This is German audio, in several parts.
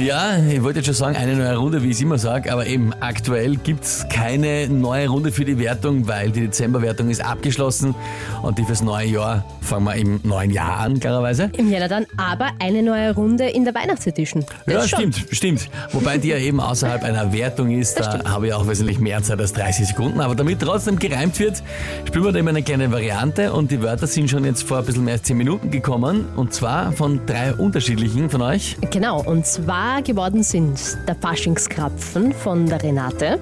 Ja, ich wollte jetzt schon sagen, eine neue Runde, wie ich es immer sage, aber eben aktuell gibt's keine neue Runde für die Wertung, weil die Dezemberwertung ist abgeschlossen und die fürs neue Jahr fangen wir im neuen Jahr an, klarerweise. Im Jänner dann, aber eine neue Runde in der Weihnachtsedition. Ja, Das schon. stimmt, stimmt. Wobei die ja eben außerhalb einer Wertung ist, da habe ich auch wesentlich mehr Zeit als 30 Sekunden. Aber damit trotzdem gereimt wird, spielen wir da immer eine kleine Variante und die Wörter sind schon jetzt vor ein bisschen mehr als 10 Minuten gekommen und zwar von drei unterschiedlichen von euch. Genau, und zwar geworden sind der Faschingskrapfen von der Renate,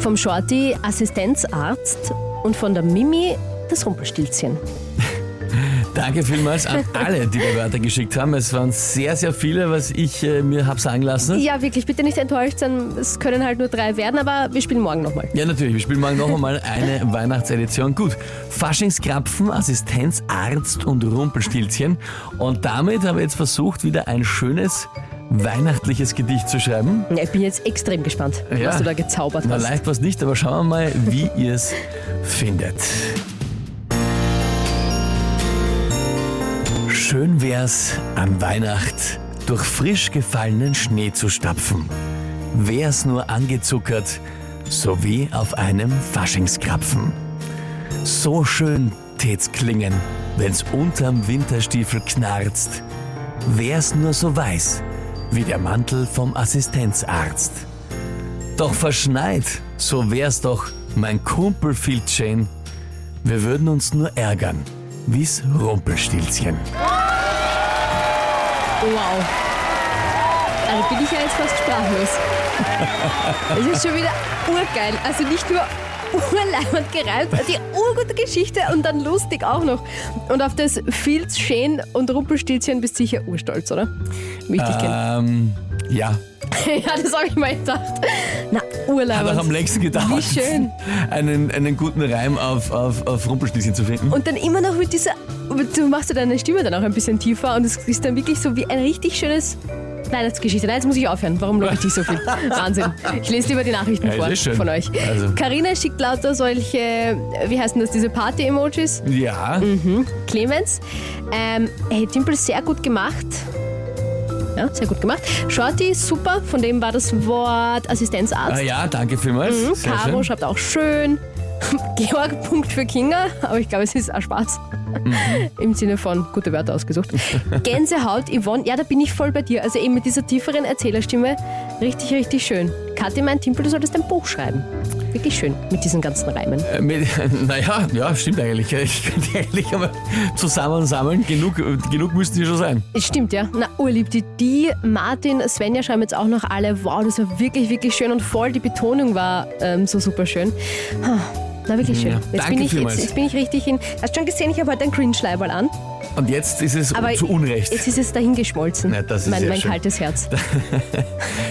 vom Shorty Assistenzarzt und von der Mimi das Rumpelstilzchen. Danke vielmals an alle, die die Wörter geschickt haben. Es waren sehr, sehr viele, was ich äh, mir habe sagen lassen. Ja, wirklich, bitte nicht enttäuscht sein, es können halt nur drei werden, aber wir spielen morgen nochmal. Ja, natürlich. Wir spielen morgen noch einmal eine Weihnachtsedition. Gut. Faschingskrapfen, Assistenz, Arzt und Rumpelstilzchen. Und damit habe ich jetzt versucht, wieder ein schönes weihnachtliches Gedicht zu schreiben. Ja, ich bin jetzt extrem gespannt, Ja. was du da gezaubert Na, hast. leicht was nicht, aber schauen wir mal, wie ihr es findet. Schön wär's an Weihnacht durch frisch gefallenen Schnee zu stapfen. Wär's nur angezuckert, so wie auf einem Faschingskrapfen. So schön tät's klingen, wenn's unterm Winterstiefel knarzt. Wär's nur so weiß, wie der Mantel vom Assistenzarzt. Doch verschneit, so wär's doch, mein Kumpel Filzchen. Wir würden uns nur ärgern, wie's Rumpelstilzchen. Wow. Also bin ich ja jetzt fast sprachlos. Es ist schon wieder urgeil. Also nicht nur urleimend gereimt, die urgute Geschichte und dann lustig auch noch. Und auf das Filzschön und Rumpelstilzchen bist du sicher urstolz, oder? Kenne. Ähm, ja, Ja, das habe ich mal gedacht. Na, hat auch am urleimend. längsten gedauert, Wie schön. Einen, einen guten Reim auf, auf, auf Rumpelstilzchen zu finden. Und dann immer noch mit dieser, du machst ja deine Stimme dann auch ein bisschen tiefer und es ist dann wirklich so wie ein richtig schönes Weihnachtsgeschichte. Nein, jetzt muss ich aufhören. Warum lobe ich dich so viel? Wahnsinn. Ich lese lieber die Nachrichten Ja, vor ist schön. von euch. Also. Carina schickt lauter solche, wie heißen das, diese Party-Emojis. Ja, Mhm. Clemens, ähm, hey, Timpel, sehr gut gemacht. Ja, sehr gut gemacht. Shorty, super, von dem war das Wort Assistenzarzt. ah, ja, danke vielmals. Mhm, Sehr Caro schön. schreibt auch schön. Georg, Punkt für Kinga, aber ich glaube, es ist auch Spaß. Mhm. Im Sinne von gute Wörter ausgesucht. Gänsehaut, Yvonne, ja, da bin ich voll bei dir. Also eben mit dieser tieferen Erzählerstimme, richtig, richtig schön. Kathi meint, Timpel, du solltest ein Buch schreiben. Wirklich schön mit diesen ganzen Reimen. Äh, mit- Naja, ja, stimmt eigentlich. Ich könnte eigentlich einmal zusammensammeln. Genug, genug müssten die schon sein. Stimmt, ja. Na, urlieb. Die, die Martin, Svenja schreiben jetzt auch noch alle, wow, das war wirklich, wirklich schön und voll. Die Betonung war ähm, so super schön. Ha, Na, wirklich schön. Ja, jetzt, bin ich, jetzt, jetzt bin ich richtig in. Hast du schon gesehen, ich habe heute ein Cringe-Leiberl an. Und jetzt ist es Aber zu Unrecht. Jetzt ist es dahingeschmolzen. Na, das ist mein mein kaltes Herz.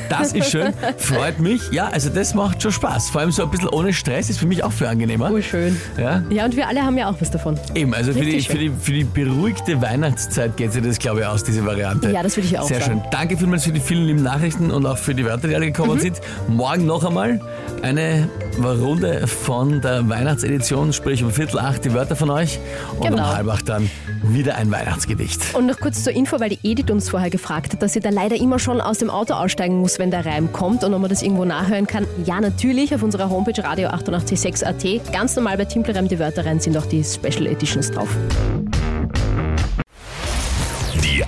Das ist schön, freut mich. Ja, also das macht schon Spaß. Vor allem so ein bisschen ohne Stress ist für mich auch viel angenehmer. Urschön. Ja, Ja, und wir alle haben ja auch was davon. eben, also für die, für, die, für die beruhigte Weihnachtszeit geht sich das, glaube ich, aus, diese Variante. Ja, das würde ich auch Sehr sagen. schön. Danke vielmals für die vielen lieben Nachrichten und auch für die Wörter, die alle gekommen Mhm. sind. Morgen noch einmal eine Runde von der Weihnachtsedition, sprich um Viertel acht die Wörter von euch und Genau. um halb acht dann wieder ein Weihnachtsgedicht. Und noch kurz zur Info, weil die Edith uns vorher gefragt hat, dass sie da leider immer schon aus dem Auto aussteigen muss, wenn der Reim kommt und ob man das irgendwo nachhören kann. Ja, natürlich, auf unserer Homepage radio 886 AT. Ganz normal bei Timpelreim die Wörter rein sind auch die Special Editions drauf.